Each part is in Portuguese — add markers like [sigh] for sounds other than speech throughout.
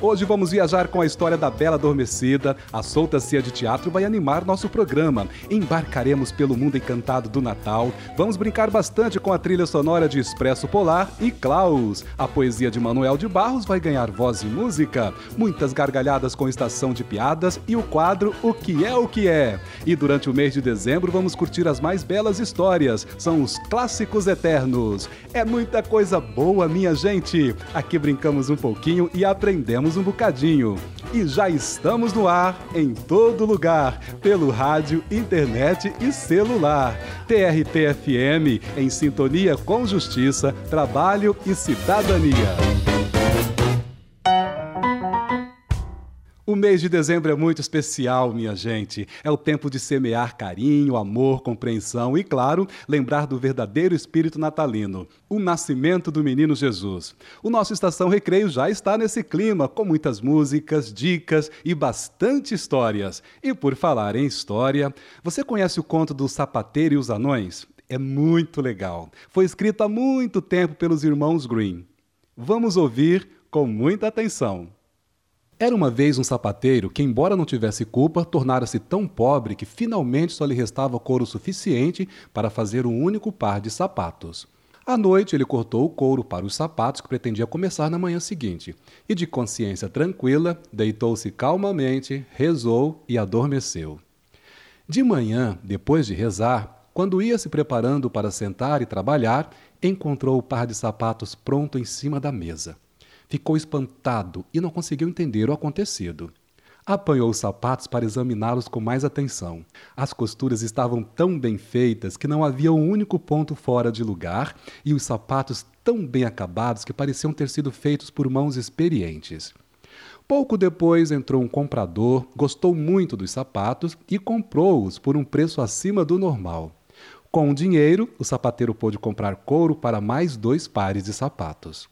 Hoje vamos viajar com a história da Bela Adormecida. A Solta Cia de Teatro vai animar nosso programa. Embarcaremos pelo mundo encantado do Natal. Vamos brincar bastante com a trilha sonora de Expresso Polar e Klaus. A poesia de Manuel de Barros vai ganhar voz e música. Muitas gargalhadas com estação de piadas e o quadro O que é o que é. E durante o mês de dezembro vamos curtir as mais belas histórias. São os clássicos eternos. É muita coisa boa, minha gente. Aqui brincamos um pouquinho e aprendemos um bocadinho. E já estamos no ar, em todo lugar, pelo rádio, internet e celular. TRT-FM, em sintonia com justiça, trabalho e cidadania. O mês de dezembro é muito especial, minha gente. É o tempo de semear carinho, amor, compreensão e, claro, lembrar do verdadeiro espírito natalino, o nascimento do menino Jesus. O nosso Estação Recreio já está nesse clima, com muitas músicas, dicas e bastante histórias. E por falar em história, você conhece o conto do Sapateiro e os Anões? É muito legal. Foi escrito há muito tempo pelos irmãos Green. Vamos ouvir com muita atenção. Era uma vez um sapateiro que, embora não tivesse culpa, tornara-se tão pobre que finalmente só lhe restava couro suficiente para fazer um único par de sapatos. À noite, ele cortou o couro para os sapatos que pretendia começar na manhã seguinte, e de consciência tranquila, deitou-se calmamente, rezou e adormeceu. De manhã, depois de rezar, quando ia se preparando para sentar e trabalhar, encontrou o par de sapatos pronto em cima da mesa. Ficou espantado e não conseguiu entender o acontecido. Apanhou os sapatos para examiná-los com mais atenção. As costuras estavam tão bem feitas que não havia um único ponto fora de lugar e os sapatos tão bem acabados que pareciam ter sido feitos por mãos experientes. Pouco depois entrou um comprador, gostou muito dos sapatos e comprou-os por um preço acima do normal. Com o dinheiro, o sapateiro pôde comprar couro para mais dois pares de sapatos.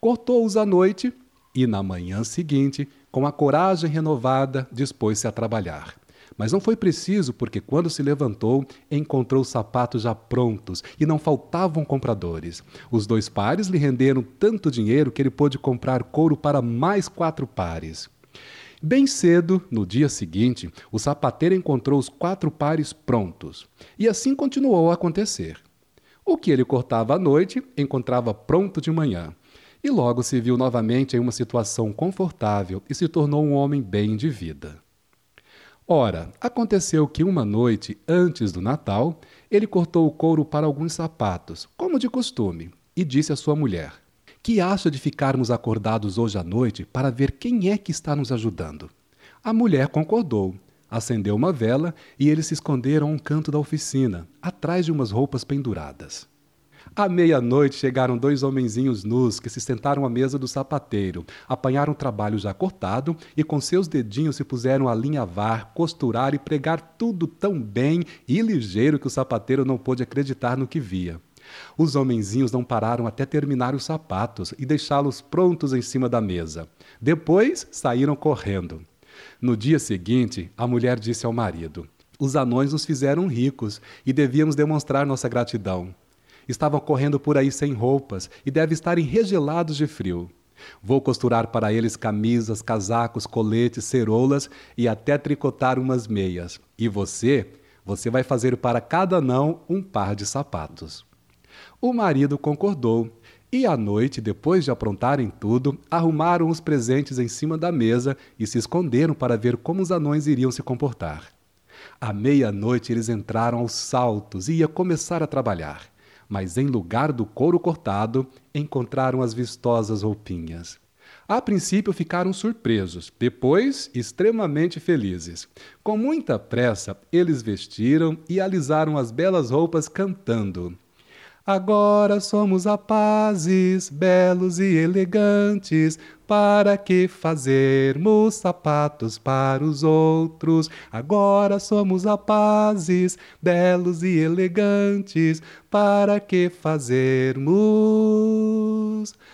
Cortou-os à noite e, na manhã seguinte, com a coragem renovada, dispôs-se a trabalhar. Mas não foi preciso, porque quando se levantou, encontrou os sapatos já prontos e não faltavam compradores. Os dois pares lhe renderam tanto dinheiro que ele pôde comprar couro para mais quatro pares. Bem cedo, no dia seguinte, o sapateiro encontrou os quatro pares prontos. E assim continuou a acontecer. O que ele cortava à noite, encontrava pronto de manhã e logo se viu novamente em uma situação confortável e se tornou um homem bem de vida. Ora, aconteceu que uma noite, antes do Natal, ele cortou o couro para alguns sapatos, como de costume, e disse à sua mulher: Que acha de ficarmos acordados hoje à noite para ver quem é que está nos ajudando? A mulher concordou, acendeu uma vela e eles se esconderam a um canto da oficina, atrás de umas roupas penduradas. À meia-noite chegaram dois homenzinhos nus que se sentaram à mesa do sapateiro, apanharam o trabalho já cortado e com seus dedinhos se puseram a alinhavar, costurar e pregar tudo tão bem e ligeiro que o sapateiro não pôde acreditar no que via. Os homenzinhos não pararam até terminar os sapatos e deixá-los prontos em cima da mesa. Depois saíram correndo. No dia seguinte, a mulher disse ao marido: Os anões nos fizeram ricos e devíamos demonstrar nossa gratidão. Estavam correndo por aí sem roupas e devem estar enregelados de frio. Vou costurar para eles camisas, casacos, coletes, ceroulas e até tricotar umas meias. E você, você vai fazer para cada anão um par de sapatos. O marido concordou. E à noite, depois de aprontarem tudo, arrumaram os presentes em cima da mesa e se esconderam para ver como os anões iriam se comportar. À meia-noite, eles entraram aos saltos e ia começar a trabalhar. Mas em lugar do couro cortado, encontraram as vistosas roupinhas. A princípio ficaram surpresos, depois extremamente felizes. Com muita pressa, eles vestiram e alisaram as belas roupas cantando. Agora somos rapazes, belos e elegantes, para que fazermos sapatos para os outros? Agora somos rapazes, belos e elegantes, para que fazermos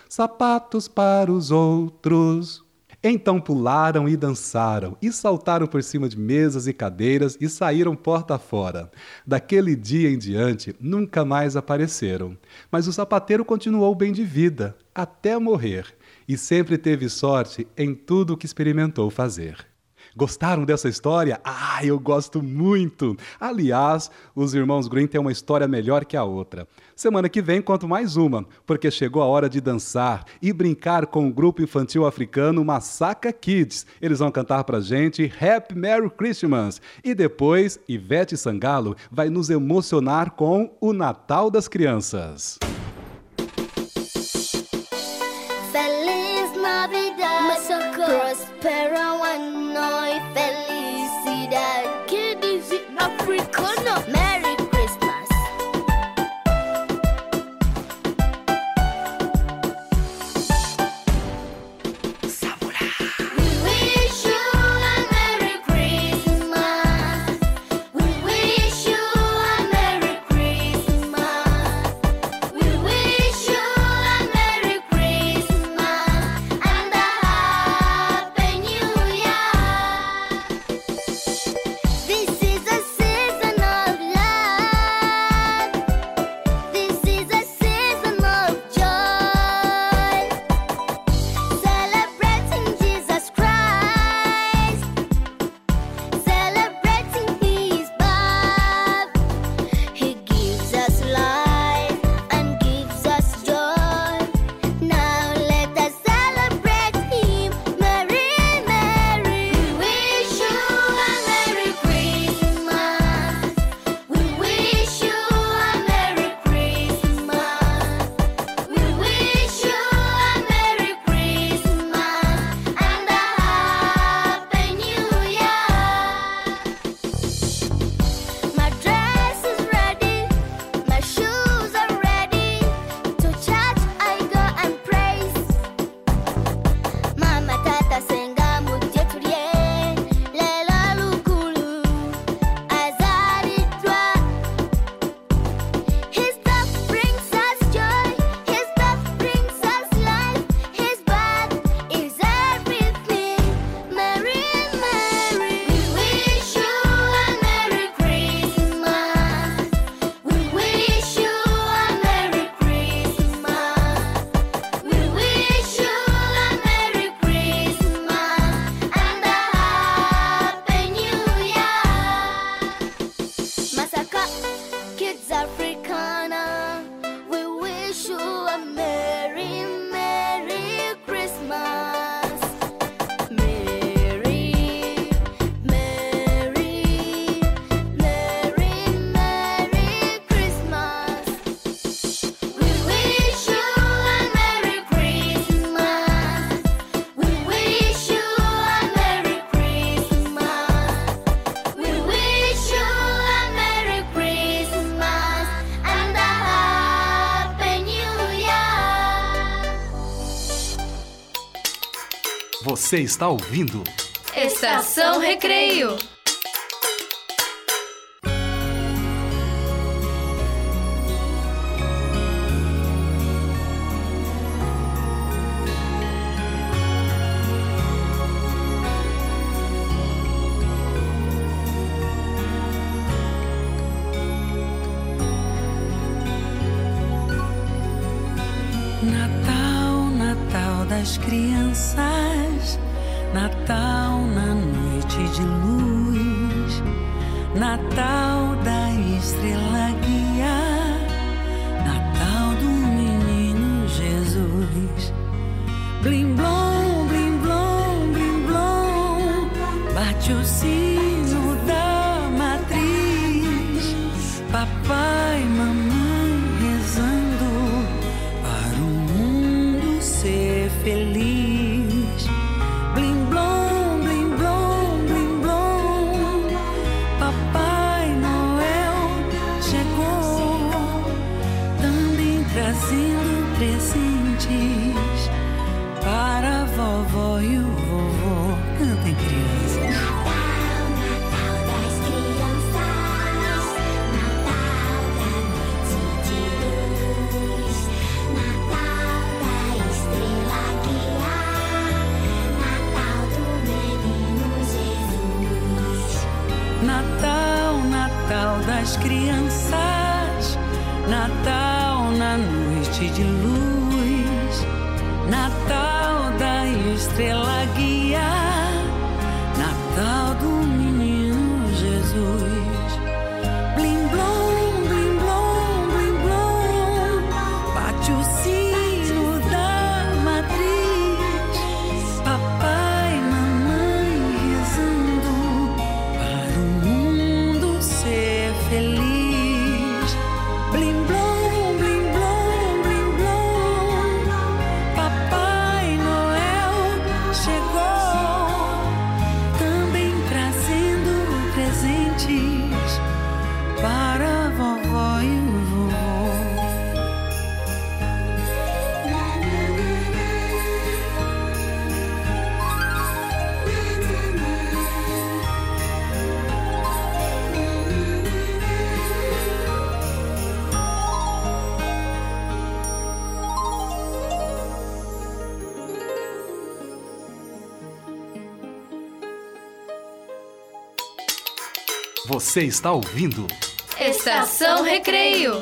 sapatos para os outros? Então pularam e dançaram, e saltaram por cima de mesas e cadeiras e saíram porta fora. Daquele dia em diante, nunca mais apareceram. Mas o sapateiro continuou bem de vida, até morrer, e sempre teve sorte em tudo o que experimentou fazer. Gostaram dessa história? Ah, eu gosto muito! Aliás, os irmãos Green têm uma história melhor que a outra. Semana que vem conto mais uma, porque chegou a hora de dançar e brincar com o grupo infantil africano Massacre Kids. Eles vão cantar pra gente Happy Merry Christmas. E depois, Ivete Sangalo vai nos emocionar com o Natal das Crianças. Feliz Navidad, Pero one night Você está ouvindo? Estação Recreio. Natal, Natal das crianças, Natal na noite de luz, Natal da estrela guia, Você está ouvindo? Estação Recreio.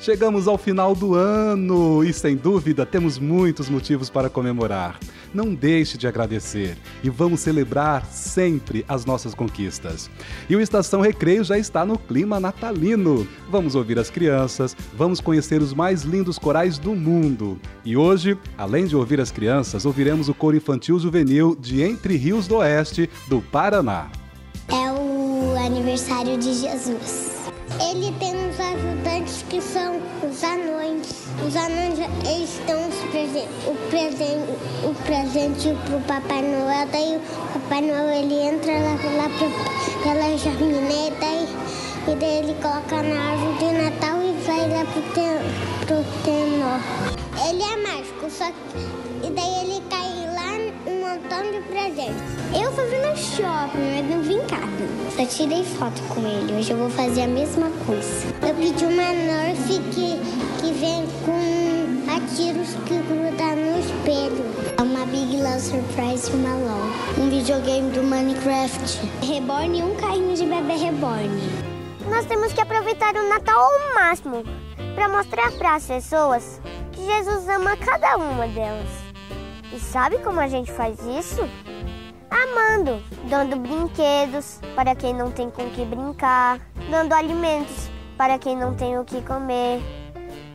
Chegamos ao final do ano e, sem dúvida, temos muitos motivos para comemorar. Não deixe de agradecer e vamos celebrar sempre as nossas conquistas. E o Estação Recreio já está no clima natalino. Vamos ouvir as crianças, vamos conhecer os mais lindos corais do mundo. E hoje, além de ouvir as crianças, ouviremos o coro infantil juvenil de Entre Rios do Oeste, do Paraná. É o aniversário de Jesus. Ele tem uns ajudantes que são os anões. Os anões, eles dão os presen o, presente, o presente pro Papai Noel. Daí o Papai Noel, ele entra lá, lá pro, pela jarmineta e, e daí ele coloca na árvore de Natal e vai lá pro, ten, pro tenor. Ele é mágico, só que... E daí ele cai um montão de presentes. Eu fui no shopping, mas não vim em casa. Só tirei foto com ele. Hoje eu vou fazer a mesma coisa. Eu pedi uma Nerf que, que vem com atiros que gruda no espelho. É uma Big Love Surprise e uma LOL. Um videogame do Minecraft. Reborn e um carrinho de bebê reborn. Nós temos que aproveitar o Natal ao máximo para mostrar para as pessoas que Jesus ama cada uma delas. E sabe como a gente faz isso? Amando, dando brinquedos para quem não tem com que brincar, dando alimentos para quem não tem o que comer,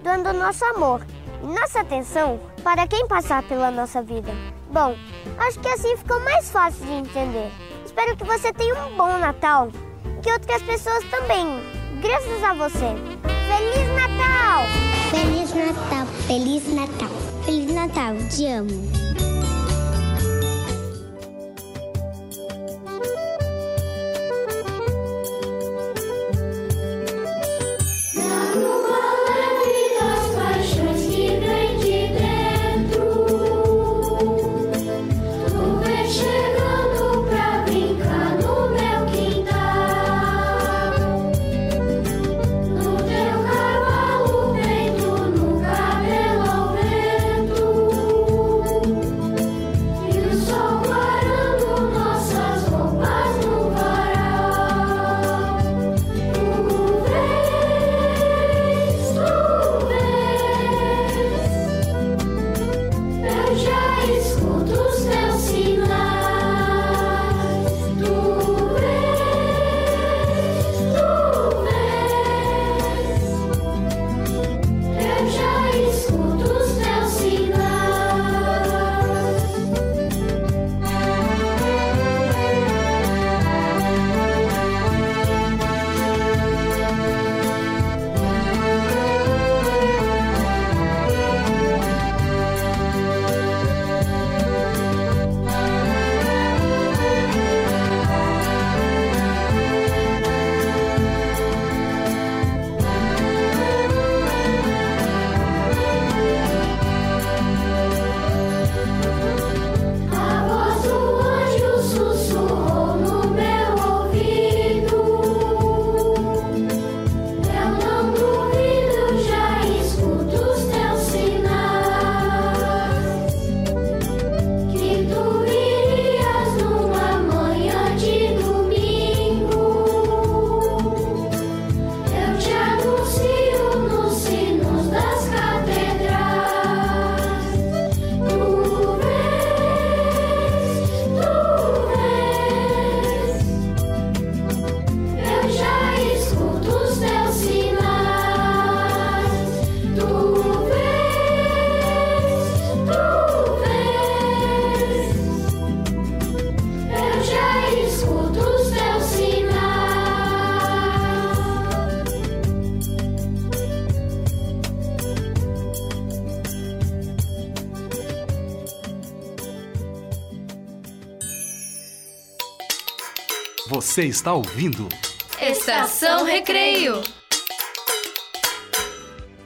dando nosso amor e nossa atenção para quem passar pela nossa vida. Bom, acho que assim ficou mais fácil de entender. Espero que você tenha um bom Natal e que outras pessoas também, graças a você. Feliz Natal! Feliz Natal! Feliz Natal! Feliz Natal! Te amo! Você está ouvindo Estação Recreio.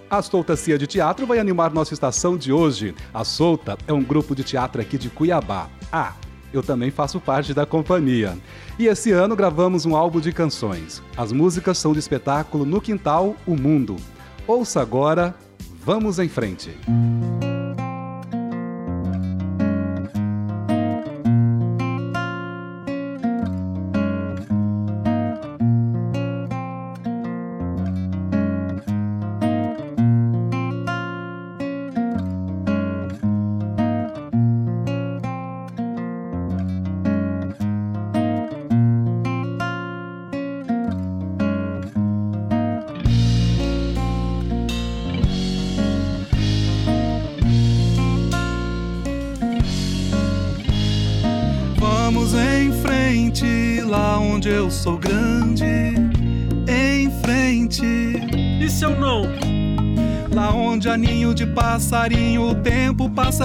A Soltacia de Teatro vai animar nossa estação de hoje. A Solta é um grupo de teatro aqui de Cuiabá. Ah, eu também faço parte da companhia. E esse ano gravamos um álbum de canções. As músicas são do espetáculo No Quintal, o Mundo. Ouça agora, vamos em frente. Vamos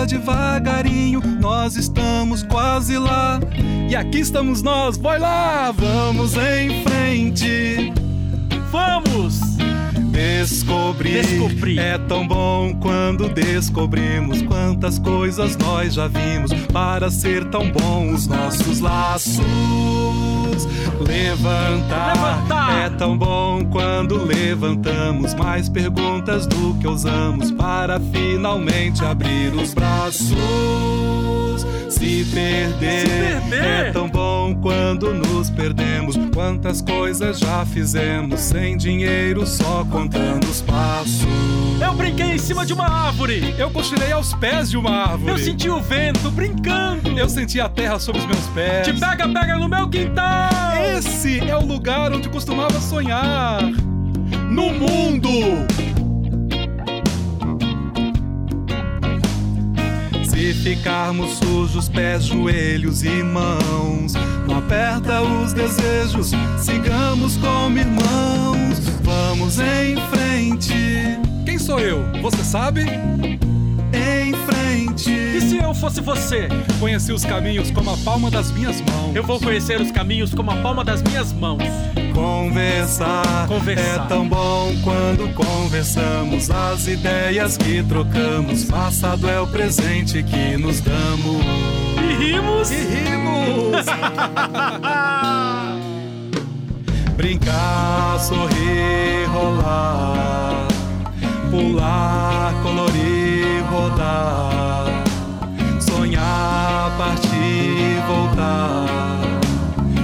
devagarinho. Nós estamos quase lá. E aqui estamos nós, vai lá! Vamos em frente. Vamos! Descobrir, Descobrir. é tão bom quando descobrimos quantas coisas nós já vimos para ser tão bom os nossos laços. Levantar, Levantar. é tão bom quando levantamos mais perguntas do que usamos para finalmente abrir os braços. Se perder, Se perder. é tão bom quando nos perdemos. Quantas coisas já fizemos sem dinheiro, só contando os passos. Eu brinquei em cima de uma árvore! Eu cochilei aos pés de uma árvore. Eu senti o vento brincando! Eu senti a terra sob os meus pés. Te pega, pega no meu quintal! Esse é o lugar onde costumava sonhar. No mundo! Se ficarmos sujos, pés, joelhos e mãos, não aperta os desejos, sigamos como irmãos. Vamos em frente. Quem sou eu? Você sabe? Em frente. E se eu fosse você? Conheci os caminhos como a palma das minhas mãos. Eu vou conhecer os caminhos como a palma das minhas mãos. Conversar, Conversar. é tão bom quando conversamos as ideias que trocamos. Passado é o presente que nos damos. E rimos? E rimos! [laughs] Brincar, sorrir, rolar, pular, colorir, rodar, sonhar, partir, voltar,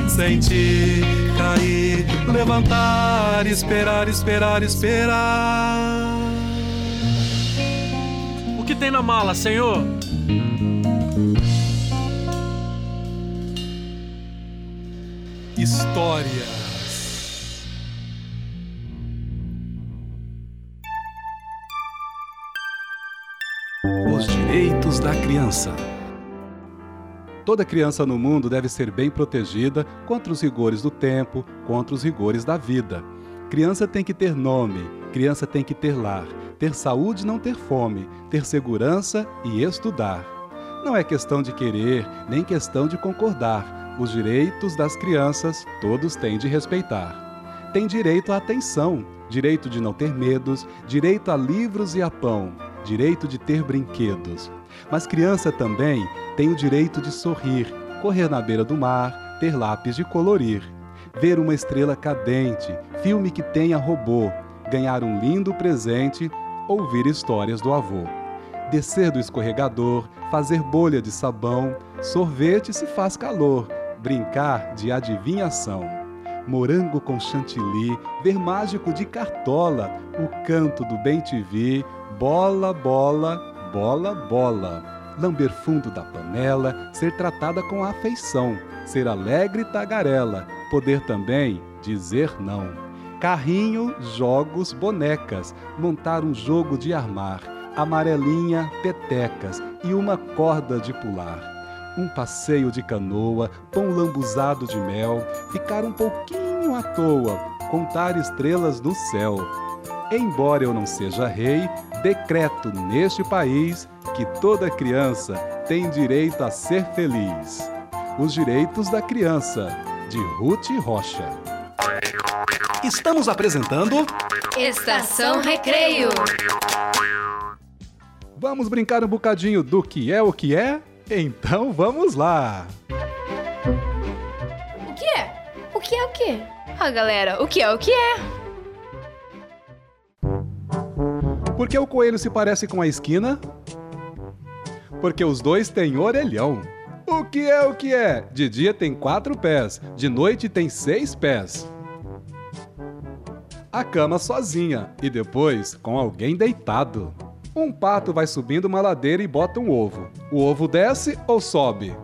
sentir, cair, levantar, esperar, esperar, esperar. O que tem na mala, senhor? Histórias. Os direitos da criança. Toda criança no mundo deve ser bem protegida contra os rigores do tempo, contra os rigores da vida. Criança tem que ter nome, criança tem que ter lar, ter saúde não ter fome, ter segurança e estudar. Não é questão de querer, nem questão de concordar. Os direitos das crianças todos têm de respeitar. Tem direito à atenção, direito de não ter medos, direito a livros e a pão, direito de ter brinquedos. Mas criança também tem o direito de sorrir, correr na beira do mar, ter lápis de colorir, ver uma estrela cadente, filme que tenha robô, ganhar um lindo presente, ouvir histórias do avô. Descer do escorregador, fazer bolha de sabão, sorvete se faz calor, brincar de adivinhação. Morango com chantilly, ver mágico de cartola, o canto do bem te vi, bola, bola, bola, bola. Lamber fundo da panela, ser tratada com afeição, ser alegre e tagarela, poder também dizer não. Carrinho, jogos, bonecas, montar um jogo de armar, amarelinha, petecas e uma corda de pular. Um passeio de canoa, pão lambuzado de mel, ficar um pouquinho à toa, contar estrelas no céu. Embora eu não seja rei, decreto neste país que toda criança tem direito a ser feliz. Os direitos da criança. de Ruth Rocha. Estamos apresentando Estação Recreio. Vamos brincar um bocadinho do que é o que é? Então vamos lá! O que é? O que é o que? Ah, galera, o que é o que é? Por que o coelho se parece com a esquina? Porque os dois têm orelhão. O que é o que é? De dia tem quatro pés, de noite tem seis pés. A cama sozinha e depois com alguém deitado. Um pato vai subindo uma ladeira e bota um ovo. O ovo desce ou sobe?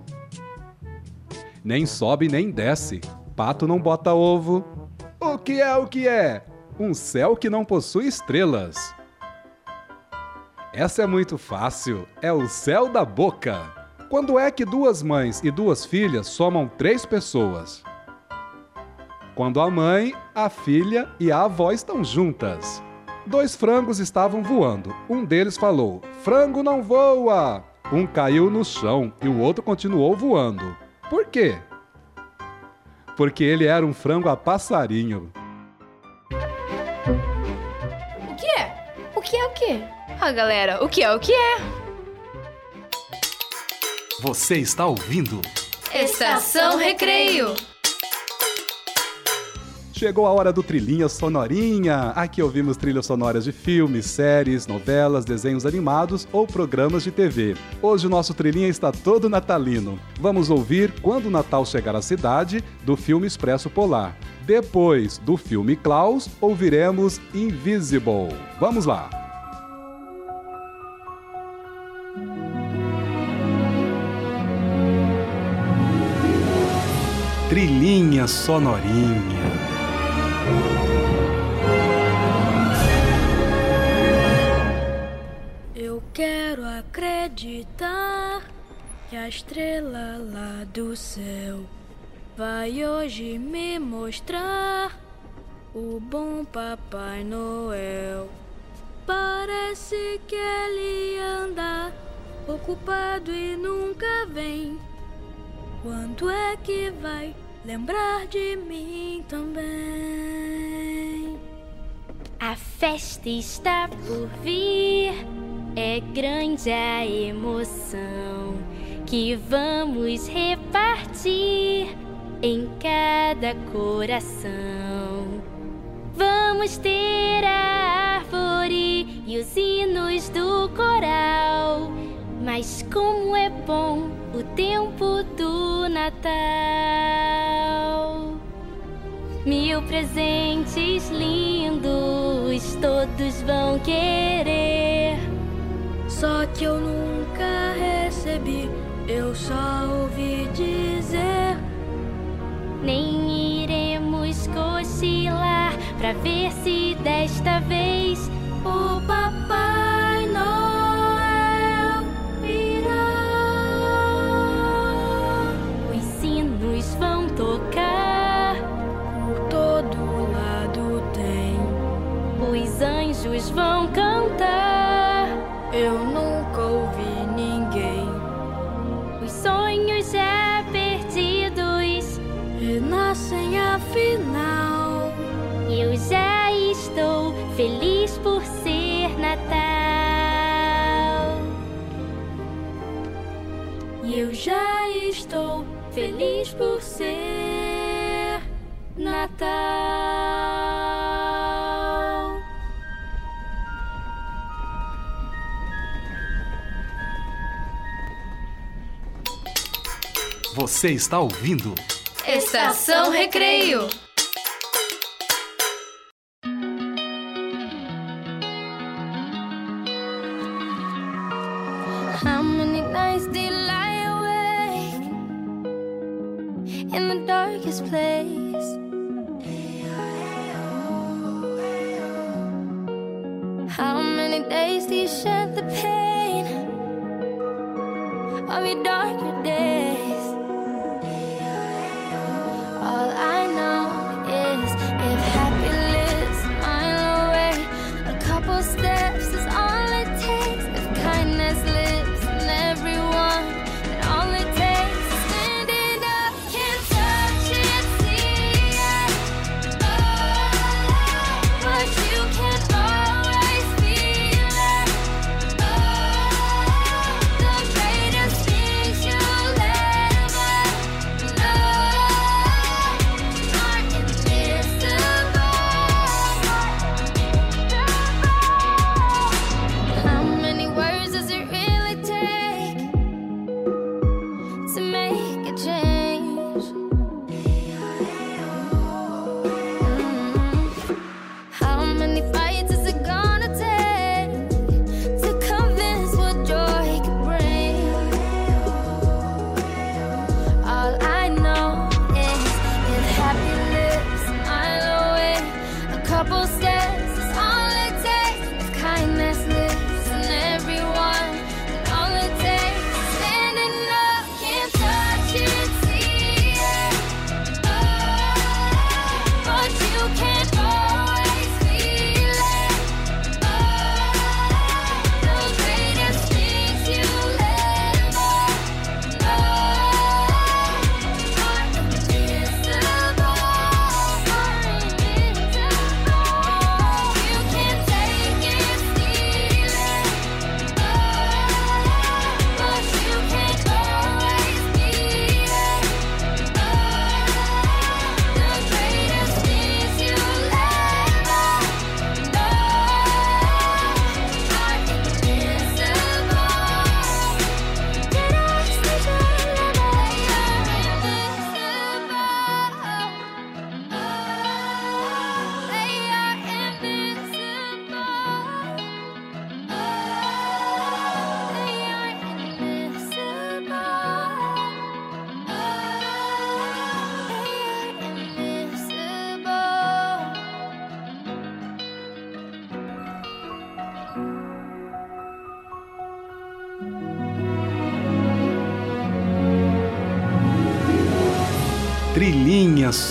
Nem sobe nem desce. Pato não bota ovo. O que é o que é? Um céu que não possui estrelas. Essa é muito fácil. É o céu da boca. Quando é que duas mães e duas filhas somam três pessoas? Quando a mãe, a filha e a avó estão juntas. Dois frangos estavam voando. Um deles falou: Frango não voa! Um caiu no chão e o outro continuou voando. Por quê? Porque ele era um frango a passarinho. O que é? O que é o que? Ah, galera, o que é o que é? Você está ouvindo? Estação Recreio. Chegou a hora do Trilhinha Sonorinha. Aqui ouvimos trilhas sonoras de filmes, séries, novelas, desenhos animados ou programas de TV. Hoje o nosso Trilhinha está todo natalino. Vamos ouvir Quando o Natal Chegar à Cidade, do filme Expresso Polar. Depois do filme Klaus, ouviremos Invisible. Vamos lá! Trilhinha Sonorinha. Quero acreditar que a estrela lá do céu vai hoje me mostrar o bom Papai Noel. Parece que ele anda ocupado e nunca vem. Quando é que vai lembrar de mim também? A festa está por vir, é grande a emoção que vamos repartir em cada coração. Vamos ter a árvore e os hinos do coral, mas como é bom o tempo do Natal. Mil presentes lindos todos vão querer. Só que eu nunca recebi, eu só ouvi dizer. Nem iremos cochilar pra ver se desta vez o Papai já estou feliz por ser Natal. Você está ouvindo? Estação Recreio.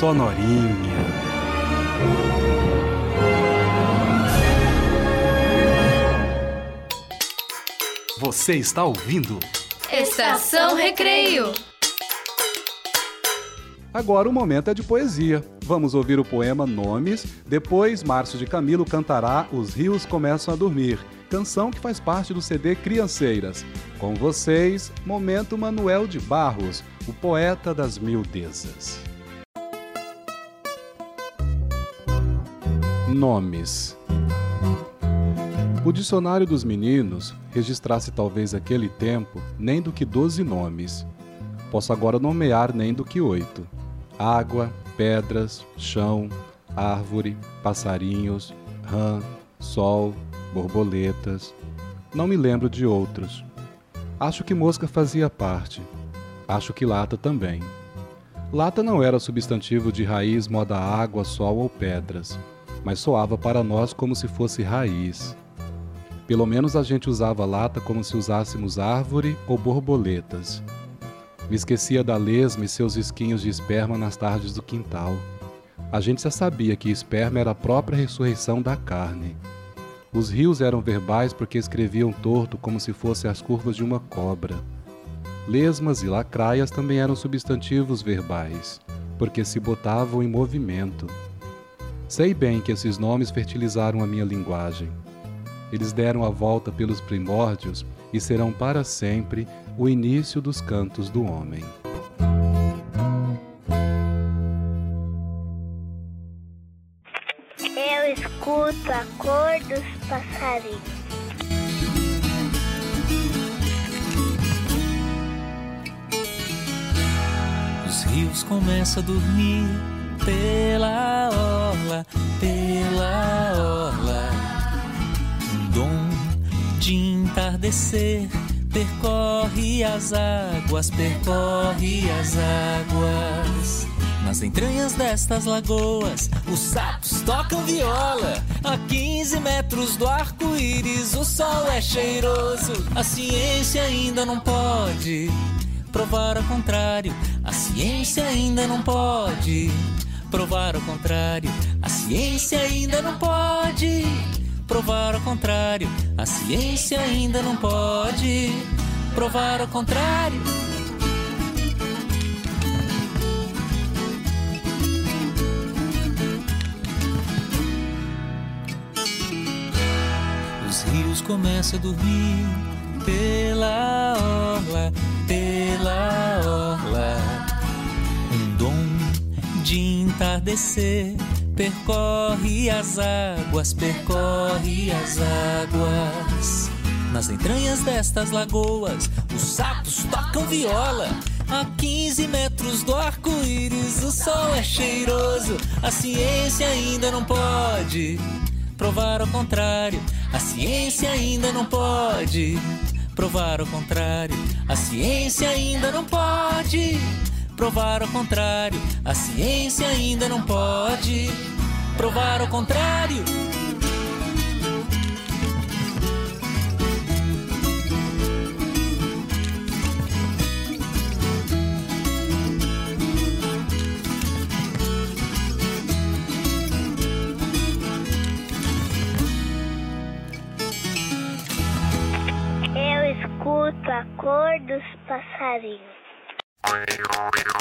Sonorinha. Você está ouvindo? Estação Recreio. Agora o momento é de poesia. Vamos ouvir o poema Nomes. Depois, Márcio de Camilo cantará Os Rios Começam a Dormir, canção que faz parte do CD Crianceiras. Com vocês, Momento Manuel de Barros, o poeta das mil Nomes. O dicionário dos meninos registrasse talvez aquele tempo nem do que doze nomes. Posso agora nomear nem do que oito: água, pedras, chão, árvore, passarinhos, rã, sol, borboletas. Não me lembro de outros. Acho que mosca fazia parte. Acho que lata também. Lata não era substantivo de raiz moda água, sol ou pedras, mas soava para nós como se fosse raiz. Pelo menos a gente usava lata como se usássemos árvore ou borboletas. Me esquecia da lesma e seus esquinhos de esperma nas tardes do quintal. A gente já sabia que esperma era a própria ressurreição da carne. Os rios eram verbais porque escreviam torto como se fossem as curvas de uma cobra. Lesmas e lacraias também eram substantivos verbais, porque se botavam em movimento. Sei bem que esses nomes fertilizaram a minha linguagem. Eles deram a volta pelos primórdios e serão para sempre o início dos cantos do homem. Eu escuto a cor dos passarinhos. Os rios começam a dormir pela orla, pela orla. Um dom de entardecer percorre as águas, percorre as águas. Nas entranhas destas lagoas, os sapos tocam viola. A 15 metros do arco-íris, o sol é cheiroso. A ciência ainda não pode provar ao contrário. A ciência ainda não pode provar ao contrário. A ciência ainda não pode provar ao contrário. A ciência ainda não pode provar ao contrário. Os rios começam a dormir pela orla, pela orla. Entardecer percorre as águas, percorre as águas. Nas entranhas destas lagoas, os sapos tocam viola. A 15 metros do arco-íris, o sol é cheiroso. A ciência ainda não pode provar ao contrário. A ciência ainda não pode provar ao contrário. A ciência ainda não pode provar ao contrário. A ciência ainda não pode provar o contrário. Eu escuto a cor dos passarinhos.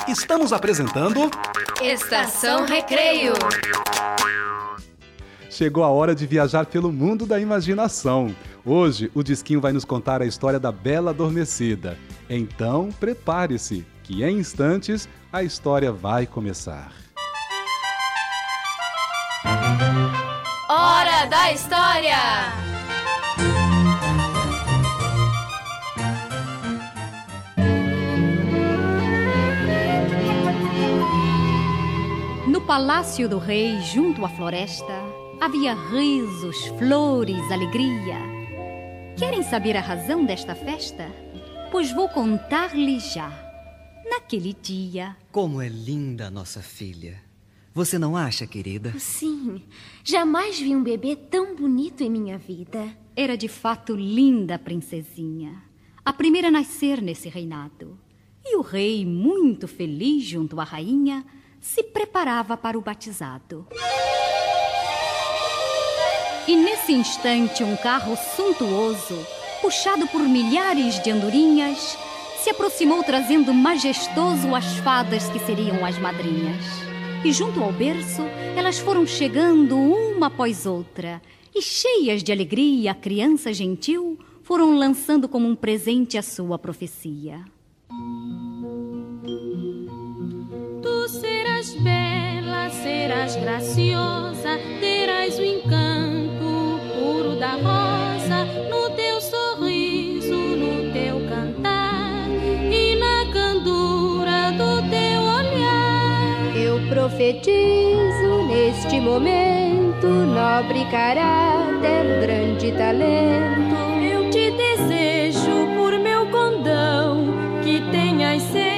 Estamos apresentando Estação Recreio. Chegou a hora de viajar pelo mundo da imaginação. Hoje, o Disquinho vai nos contar a história da Bela Adormecida. Então, prepare-se, que em instantes a história vai começar. Hora da História! Palácio do rei, junto à floresta, havia risos, flores, alegria. Querem saber a razão desta festa? Pois vou contar-lhes já. Naquele dia, Como é linda a nossa filha. Você não acha, querida? Sim, jamais vi um bebê tão bonito em minha vida. era de fato linda a princesinha, a primeira a nascer nesse reinado. E o rei, muito feliz junto à rainha, se preparava para o batizado. E nesse instante, um carro suntuoso, puxado por milhares de andorinhas, se aproximou trazendo majestoso as fadas que seriam as madrinhas. E junto ao berço, elas foram chegando uma após outra, e cheias de alegria, a criança gentil foram lançando como um presente a sua profecia. Serás bela, serás graciosa, terás o encanto puro da rosa no teu sorriso, no teu cantar e na candura do teu olhar. Eu profetizo neste momento nobre caráter, grande talento. Eu te desejo por meu condão que tenhas sempre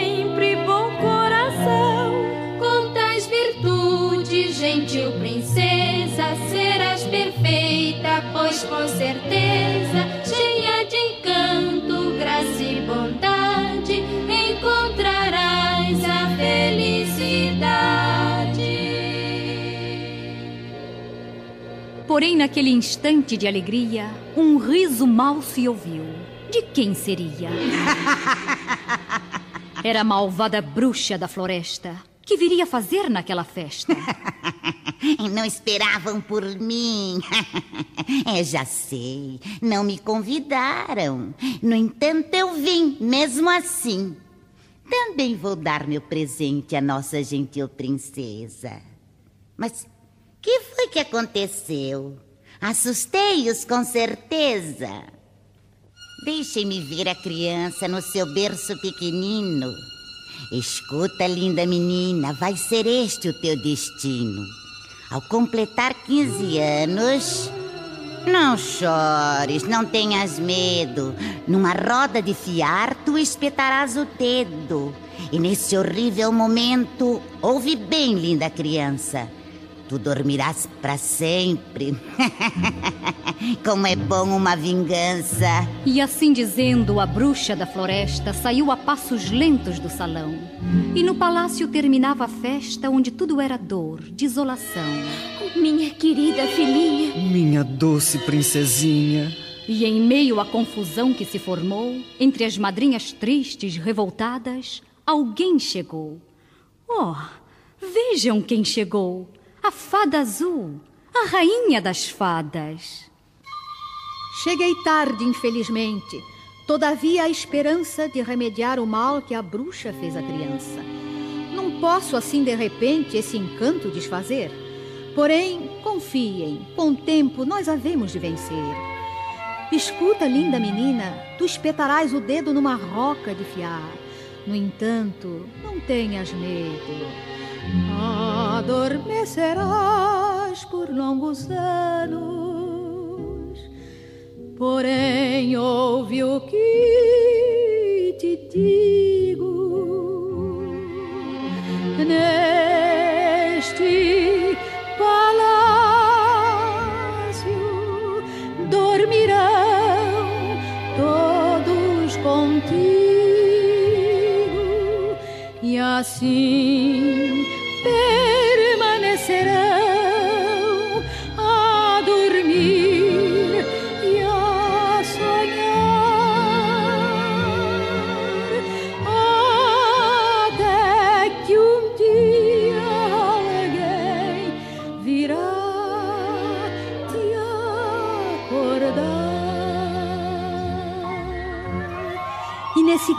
gentil princesa, serás perfeita, pois com certeza, cheia de encanto, graça e bondade, encontrarás a felicidade. Porém, naquele instante de alegria, um riso mal se ouviu. De quem seria? [laughs] Era a malvada bruxa da floresta. Que viria fazer naquela festa? [laughs] Não esperavam por mim. [laughs] É, já sei. Não me convidaram. No entanto, eu vim, mesmo assim. Também vou dar meu presente à nossa gentil princesa. Mas que foi que aconteceu? Assustei-os com certeza. Deixem-me ver a criança no seu berço pequenino. Escuta, linda menina, vai ser este o teu destino. Ao completar 15 anos. Não chores, não tenhas medo. Numa roda de fiar, tu espetarás o dedo. E nesse horrível momento, ouve bem, linda criança. Tu dormirás para sempre. [laughs] Como é bom uma vingança. E assim dizendo, a bruxa da floresta saiu a passos lentos do salão. E no palácio terminava a festa onde tudo era dor, desolação. Minha querida filhinha. Minha doce princesinha. E em meio à confusão que se formou, entre as madrinhas tristes, revoltadas, alguém chegou. Oh, vejam quem chegou! A fada azul, a rainha das fadas. Cheguei tarde, infelizmente. Todavia, a esperança de remediar o mal que a bruxa fez à criança. Não posso, assim de repente, esse encanto desfazer. Porém, confiem, com o tempo nós havemos de vencer. Escuta, linda menina, tu espetarás o dedo numa roca de fiar. No entanto, não tenhas medo adormecerás por longos anos, porém ouve o que te digo. Neste palácio dormirão todos contigo e assim.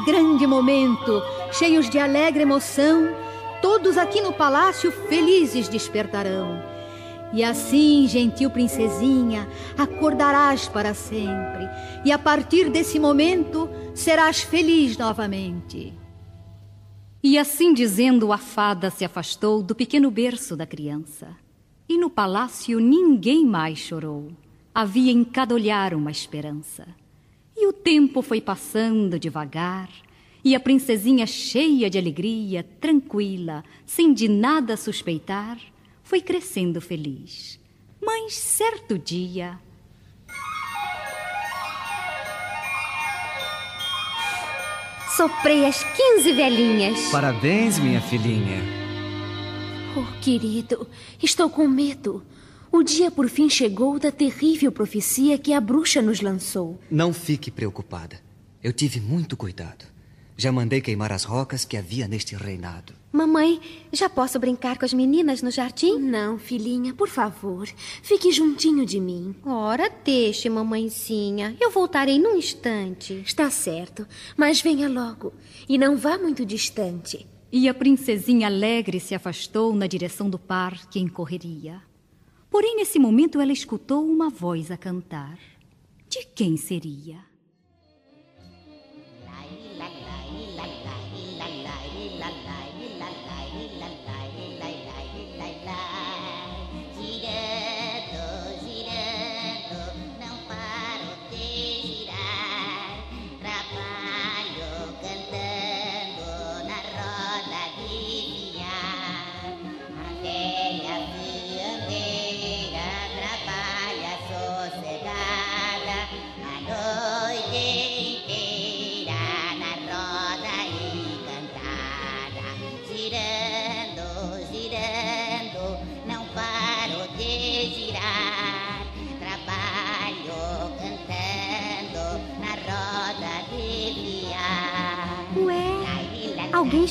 Grande momento, cheios de alegre emoção, todos aqui no palácio felizes despertarão. E assim, gentil princesinha, acordarás para sempre, e a partir desse momento serás feliz novamente. E assim dizendo, a fada se afastou do pequeno berço da criança. E no palácio ninguém mais chorou. Havia em cada olhar uma esperança. E o tempo foi passando devagar, e a princesinha, cheia de alegria, tranquila, sem de nada suspeitar, foi crescendo feliz. Mas certo dia. Soprei as 15 velhinhas. Parabéns, minha filhinha. Oh, querido, estou com medo. O dia por fim chegou da terrível profecia que a bruxa nos lançou. Não fique preocupada. Eu tive muito cuidado. Já mandei queimar as rocas que havia neste reinado. Mamãe, já posso brincar com as meninas no jardim? Não, filhinha, por favor. Fique juntinho de mim. Ora, deixe, mamãezinha. Eu voltarei num instante. Está certo, mas venha logo. E não vá muito distante. E a princesinha alegre se afastou na direção do parque em correria. Porém, nesse momento, ela escutou uma voz a cantar. De quem seria?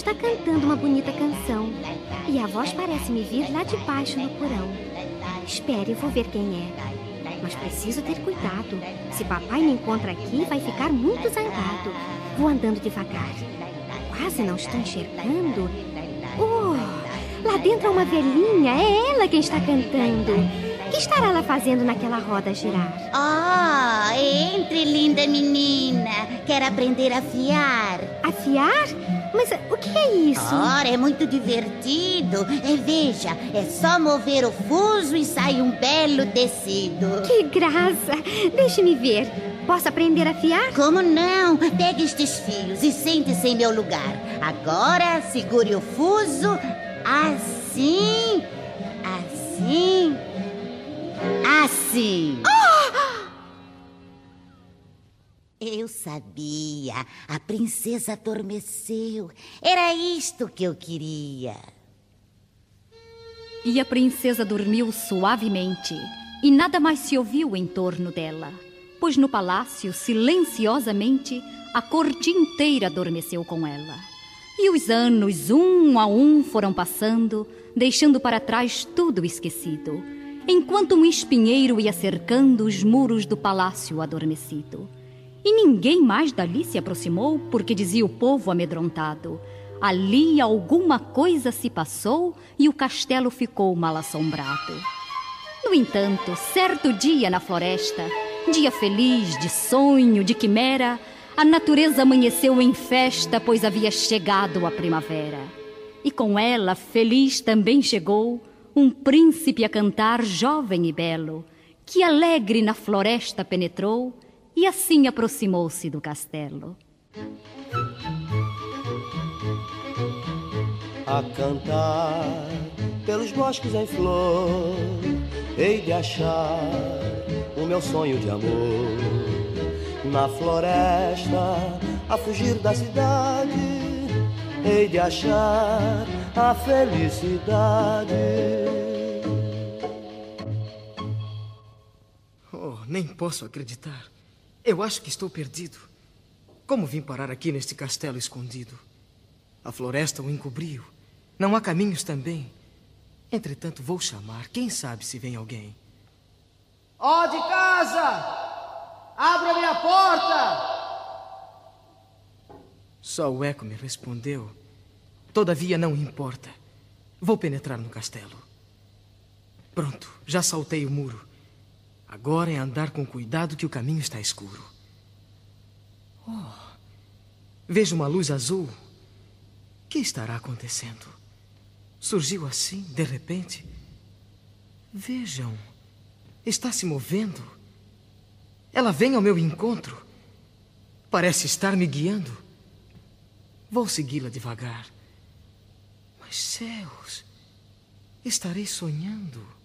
Está cantando uma bonita canção. E a voz parece me vir lá de baixo no porão. Espere, eu vou ver quem é. Mas preciso ter cuidado. Se papai me encontra aqui, vai ficar muito zangado. Vou andando devagar. Quase não estou enxergando. Oh, lá dentro há uma velhinha. É ela quem está cantando. O que estará lá fazendo naquela roda girar? Oh, entre, linda menina. Quer aprender a fiar? Afiar? Mas o que é isso? Ora, é muito divertido. É, veja, é só mover o fuso e sai um belo tecido. Que graça! Deixe-me ver. Posso aprender a fiar? Como não? Pegue estes fios e sente-se em meu lugar. Agora segure o fuso assim, assim, assim. Eu sabia. A princesa adormeceu. Era isto que eu queria. E a princesa dormiu suavemente, e nada mais se ouviu em torno dela, pois no palácio, silenciosamente, a corte inteira adormeceu com ela. E os anos, um a um, foram passando, deixando para trás tudo esquecido, enquanto um espinheiro ia cercando os muros do palácio adormecido. E ninguém mais dali se aproximou, porque dizia o povo amedrontado: ali alguma coisa se passou e o castelo ficou mal assombrado. No entanto, certo dia na floresta, dia feliz de sonho, de quimera, a natureza amanheceu em festa, pois havia chegado a primavera. E com ela, feliz também chegou um príncipe a cantar, jovem e belo, que alegre na floresta penetrou e assim aproximou-se do castelo. A cantar pelos bosques em flor, hei de achar o meu sonho de amor. Na floresta, a fugir da cidade, hei de achar a felicidade. Oh, nem posso acreditar. Eu acho que estou perdido. Como vim parar aqui neste castelo escondido? A floresta o encobriu. Não há caminhos também. Entretanto, vou chamar. Quem sabe se vem alguém. Ó oh, de casa! Abra minha porta! Só o eco me respondeu. Todavia não importa. Vou penetrar no castelo. Pronto, já saltei o muro. Agora é andar com cuidado que o caminho está escuro. Oh, vejo uma luz azul. O que estará acontecendo? Surgiu assim, de repente. Vejam, está se movendo. Ela vem ao meu encontro. Parece estar me guiando. Vou segui-la devagar. Mas céus, estarei sonhando.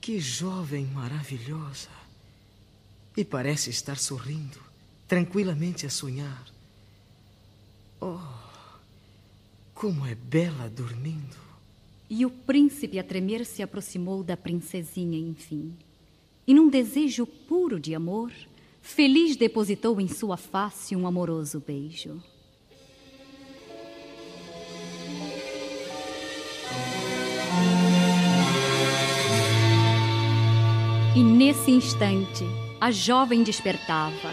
Que jovem maravilhosa. E parece estar sorrindo, tranquilamente a sonhar. Oh, como é bela dormindo. E o príncipe a tremer se aproximou da princesinha, enfim. E num desejo puro de amor, feliz depositou em sua face um amoroso beijo. E nesse instante, a jovem despertava,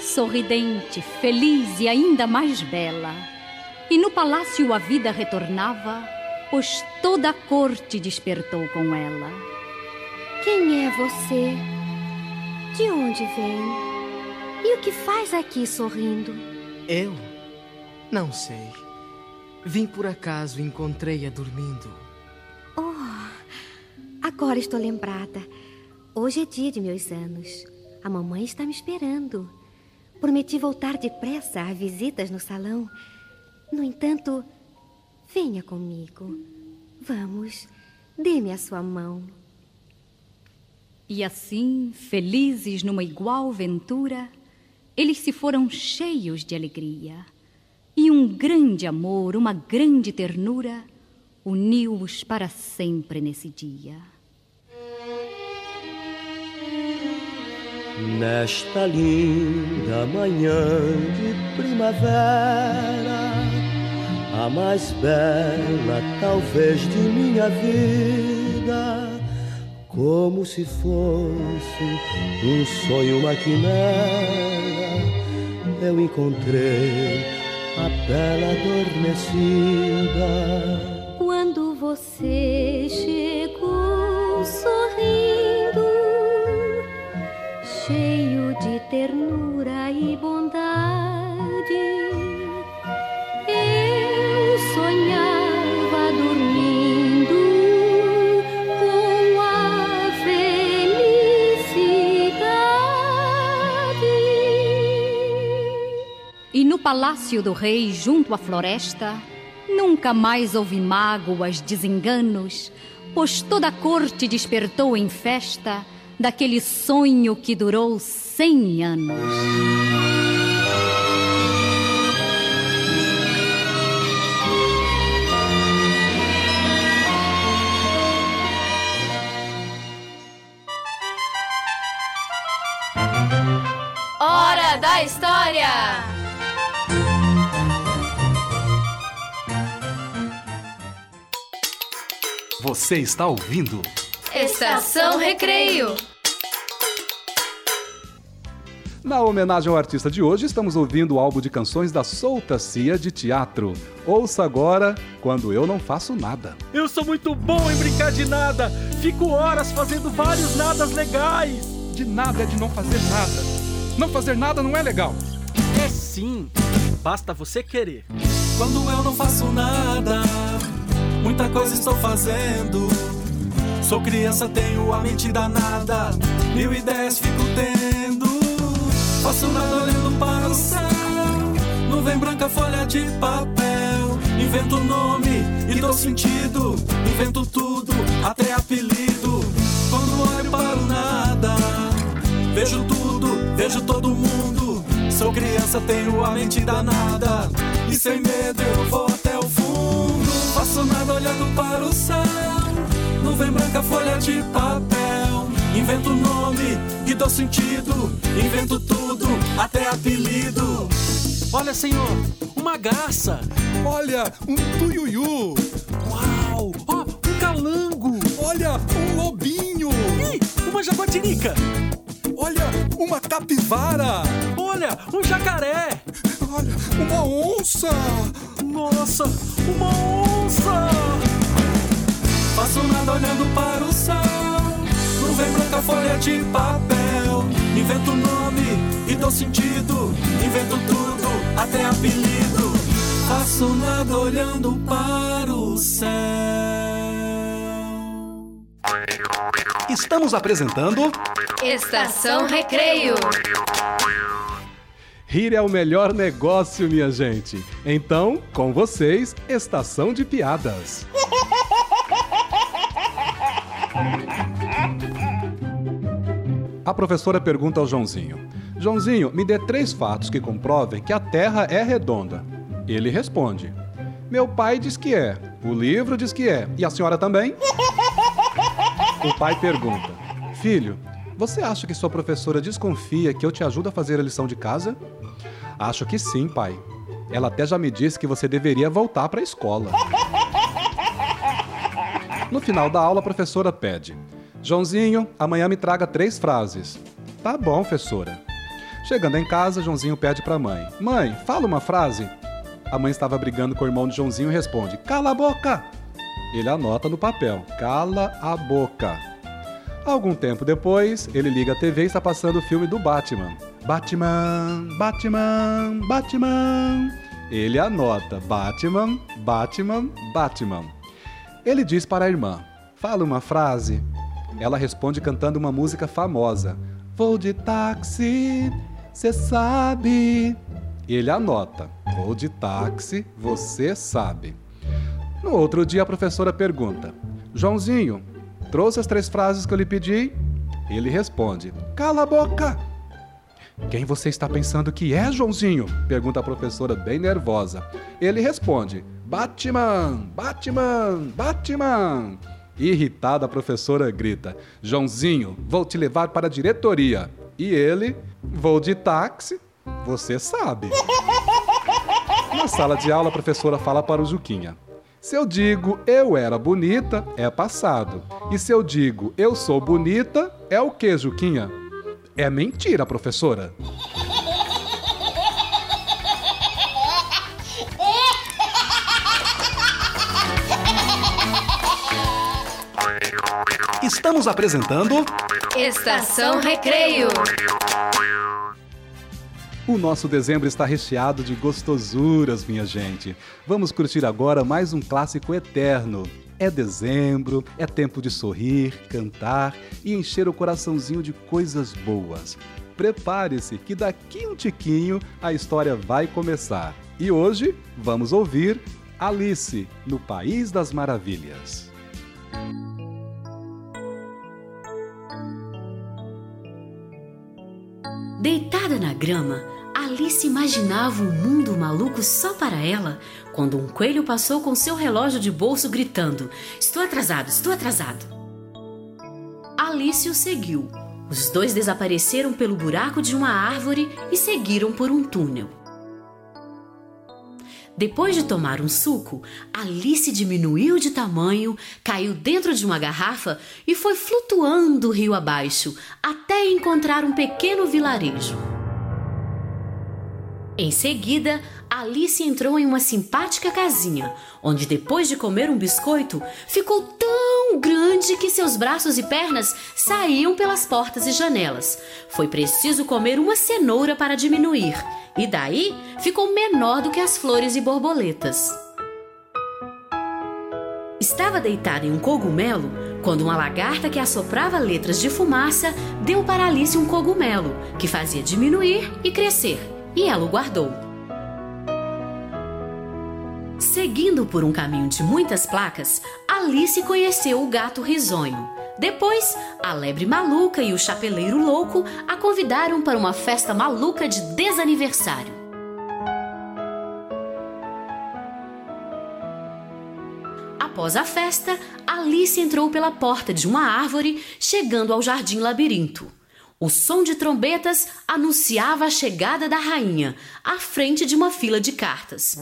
sorridente, feliz e ainda mais bela. E no palácio a vida retornava, pois toda a corte despertou com ela. Quem é você? De onde vem? E o que faz aqui sorrindo? Eu? Não sei. Vim por acaso e encontrei-a dormindo. Oh, agora estou lembrada. Hoje é dia de meus anos. A mamãe está me esperando. Prometi voltar depressa a visitas no salão. No entanto, venha comigo. Vamos, dê-me a sua mão. E assim, felizes numa igual ventura, eles se foram cheios de alegria. E um grande amor, uma grande ternura, uniu-os para sempre nesse dia. Nesta linda manhã de primavera, a mais bela talvez de minha vida, como se fosse um sonho, uma quimera, eu encontrei a bela adormecida. Quando você chegou sorrindo cheio de ternura e bondade. Eu sonhava dormindo com a felicidade. E no palácio do rei, junto à floresta, nunca mais houve mágoas, desenganos, pois toda a corte despertou em festa daquele sonho que durou cem anos. Hora da História! Você está ouvindo? Estação Recreio. Na homenagem ao artista de hoje, estamos ouvindo o álbum de canções da Solta Cia de Teatro. Ouça agora Quando Eu Não Faço Nada. Eu sou muito bom em brincar de nada. Fico horas fazendo vários nadas legais. De nada é de não fazer nada. Não fazer nada não é legal. É sim. Basta você querer. Quando eu não faço nada, muita coisa estou fazendo. Sou criança, tenho a mente danada. Mil ideias fico tendo. Faço nada olhando para o céu. Nuvem branca, folha de papel. Invento nome e dou sentido. Invento tudo, até apelido. Quando olho para o nada, vejo tudo, vejo todo mundo. Sou criança, tenho a mente danada. E sem medo eu vou até o fundo. Faço nada olhando para o céu. Nuvem branca, folha de papel. Invento nome e dou sentido. Invento tudo, até apelido. Olha, senhor, uma garça. Olha, um tuiuiu. Uau! Ó, um calango. Olha, um lobinho. Ih, uma jaguatirica. Olha, uma capivara. Olha, um jacaré. Olha, uma onça. Nossa, uma onça. Faço nada olhando para o céu. Nuvem branca, folha de papel. Invento nome e dou sentido. Invento tudo, até apelido. Faço nada olhando para o céu. Estamos apresentando Estação Recreio. Rir é o melhor negócio, minha gente. Então, com vocês, Estação de Piadas. [laughs] A professora pergunta ao Joãozinho: Joãozinho, me dê três fatos que comprovem que a Terra é redonda. Ele responde: Meu pai diz que é, o livro diz que é, e a senhora também? O pai pergunta: Filho, você acha que sua professora desconfia que eu te ajudo a fazer a lição de casa? Acho que sim, pai. Ela até já me disse que você deveria voltar para a escola. No final da aula, a professora pede: Joãozinho, amanhã me traga três frases. Tá bom, professora. Chegando em casa, Joãozinho pede para a mãe: Mãe, fala uma frase. A mãe estava brigando com o irmão de Joãozinho e responde: Cala a boca! Ele anota no papel: Cala a boca. Algum tempo depois, ele liga a TV e está passando o filme do Batman. Batman, Batman, Batman. Ele anota Batman, Batman, Batman. Ele diz para a irmã: Fala uma frase. Ela responde cantando uma música famosa: Vou de táxi, cê sabe. Ele anota: Vou de táxi, você sabe. No outro dia, a professora pergunta: Joãozinho, trouxe as três frases que eu lhe pedi? Ele responde: Cala a boca! Quem você está pensando que é, Joãozinho? Pergunta a professora bem nervosa. Ele responde: Batman! Batman! Batman! Irritada, a professora grita: Joãozinho, vou te levar para a diretoria. E ele: Vou de táxi, você sabe. Na sala de aula, a professora fala para o Juquinha: Se eu digo eu era bonita, é passado. E se eu digo eu sou bonita, é o que, Juquinha? É mentira, professora. Estamos apresentando Estação Recreio. O nosso dezembro está recheado de gostosuras, minha gente. Vamos curtir agora mais um clássico eterno. É dezembro, é tempo de sorrir, cantar e encher o coraçãozinho de coisas boas. Prepare-se que daqui um tiquinho a história vai começar. E hoje vamos ouvir Alice no País das Maravilhas. Deitada na grama, Alice imaginava um mundo maluco só para ela quando um coelho passou com seu relógio de bolso gritando: Estou atrasado, estou atrasado. Alice o seguiu. Os dois desapareceram pelo buraco de uma árvore e seguiram por um túnel. Depois de tomar um suco, Alice diminuiu de tamanho, caiu dentro de uma garrafa e foi flutuando rio abaixo até encontrar um pequeno vilarejo. Em seguida, Alice entrou em uma simpática casinha, onde depois de comer um biscoito, ficou tão grande que seus braços e pernas saíam pelas portas e janelas. Foi preciso comer uma cenoura para diminuir, e daí ficou menor do que as flores e borboletas. Estava deitada em um cogumelo quando uma lagarta que assoprava letras de fumaça deu para Alice um cogumelo que fazia diminuir e crescer, e ela o guardou. Seguindo por um caminho de muitas placas, Alice conheceu o gato risonho. Depois, a lebre maluca e o chapeleiro louco a convidaram para uma festa maluca de desaniversário. Após a festa, Alice entrou pela porta de uma árvore, chegando ao jardim labirinto. O som de trombetas anunciava a chegada da rainha, à frente de uma fila de cartas.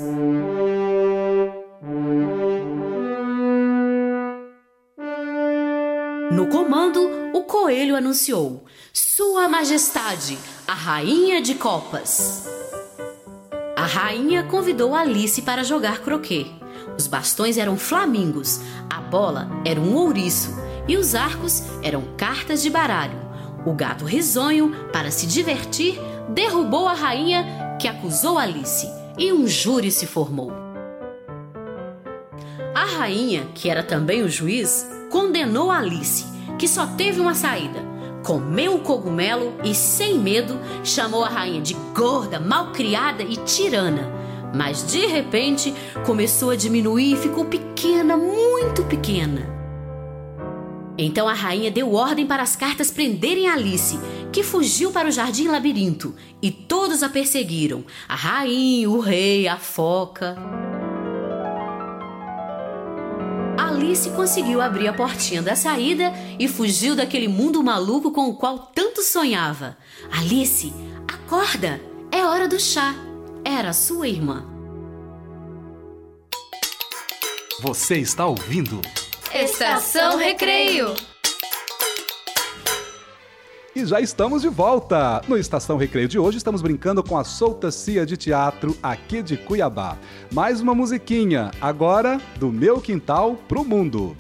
No comando, o coelho anunciou: Sua Majestade, a Rainha de Copas. A rainha convidou Alice para jogar croquet. Os bastões eram flamingos, a bola era um ouriço e os arcos eram cartas de baralho. O gato risonho, para se divertir, derrubou a rainha que acusou Alice e um júri se formou. A rainha, que era também o juiz, condenou Alice, que só teve uma saída comeu o cogumelo e, sem medo, chamou a rainha de gorda, malcriada e tirana. Mas de repente começou a diminuir e ficou pequena, muito pequena. Então a rainha deu ordem para as cartas prenderem Alice, que fugiu para o jardim labirinto, e todos a perseguiram: a rainha, o rei, a foca. Alice conseguiu abrir a portinha da saída e fugiu daquele mundo maluco com o qual tanto sonhava. Alice, acorda! É hora do chá. Era sua irmã. Você está ouvindo? Estação Recreio. E já estamos de volta! No Estação Recreio de hoje estamos brincando com a Solta Cia de Teatro aqui de Cuiabá. Mais uma musiquinha, agora do meu quintal pro mundo.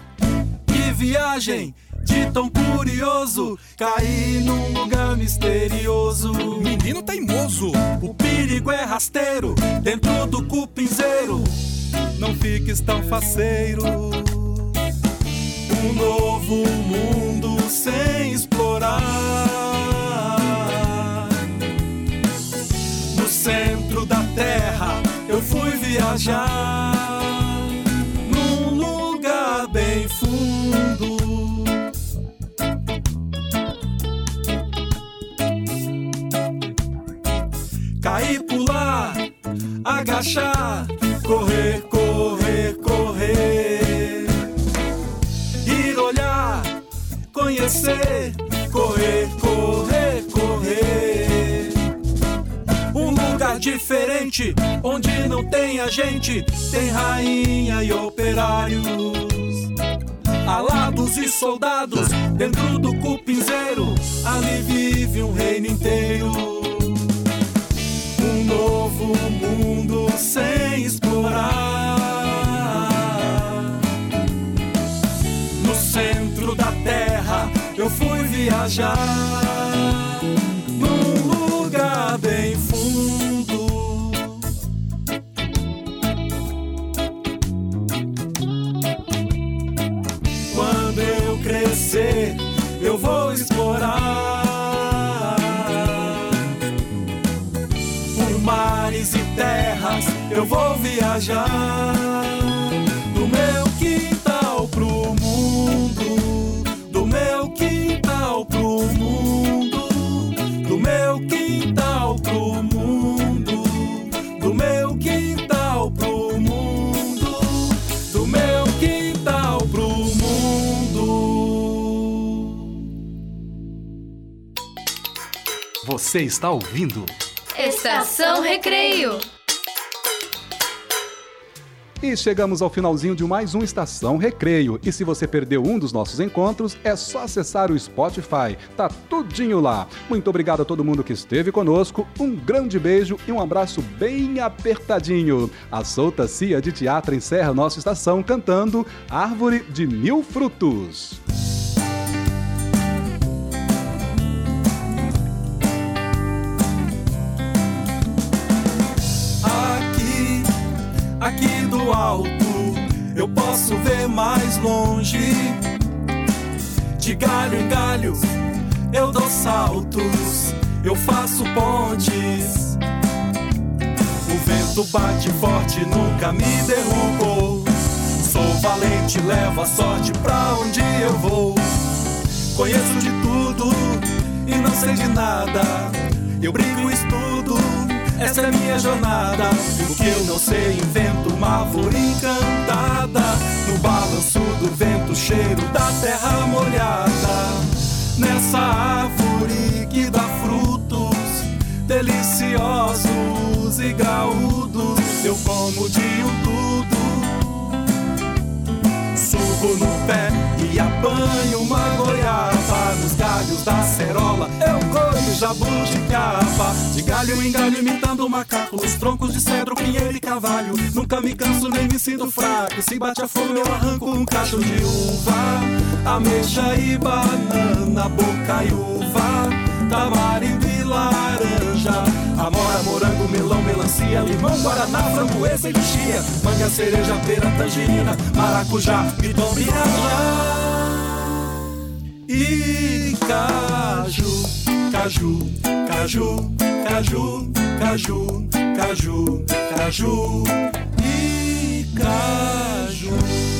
Que viagem! De tão curioso, caí num lugar misterioso. Menino teimoso, o perigo é rasteiro, dentro do cupinzeiro. Não fiques tão faceiro. Um novo mundo sem explorar. No centro da terra eu fui viajar. Num lugar bem fundo. Cair, pular, agachar, correr, correr, correr. Correr, correr, correr. Um lugar diferente, onde não tem a gente, tem rainha e operários. Alados e soldados, dentro do cupinzeiro, ali vive um reino inteiro. Um novo mundo sem explorar. No centro da terra eu fui viajar. Num lugar bem fundo. Quando eu crescer, eu vou explorar. Por mares e terras eu vou viajar. Você está ouvindo? Estação Recreio. E chegamos ao finalzinho de mais um Estação Recreio. E se você perdeu um dos nossos encontros, é só acessar o Spotify. Tá tudinho lá. Muito obrigado a todo mundo que esteve conosco. Um grande beijo e um abraço bem apertadinho. A Solta Cia de Teatro encerra nossa estação cantando Árvore de Mil Frutos. Alto, eu posso ver mais longe. De galho em galho, eu dou saltos, eu faço pontes. O vento bate forte, nunca me derrubou. Sou valente, levo a sorte pra onde eu vou. Conheço de tudo e não sei de nada. Eu brinco, estudo, essa é minha jornada. O que eu não sei, invento uma árvore encantada. No balanço do vento, cheiro da terra molhada. Nessa árvore que dá frutos deliciosos e graúdos, eu como de um tudo. Subo no pé e apanho uma goiaba nos galhos da cerola. Eu colho jabuticaba, de galho em galho imitando macaco. Os troncos de cedro, pinheiro e cavalho. Nunca me canso nem me sinto fraco. Se bate a fome, eu arranco um cacho de uva, ameixa e banana, boca e uva, tamarindo e laranja. Amora, morango, melão, melancia, limão, guaraná, framboesa e lixia. Manga, cereja, pera, tangerina, maracujá, piton, e caju, caju, caju, caju, caju, caju, caju e caju.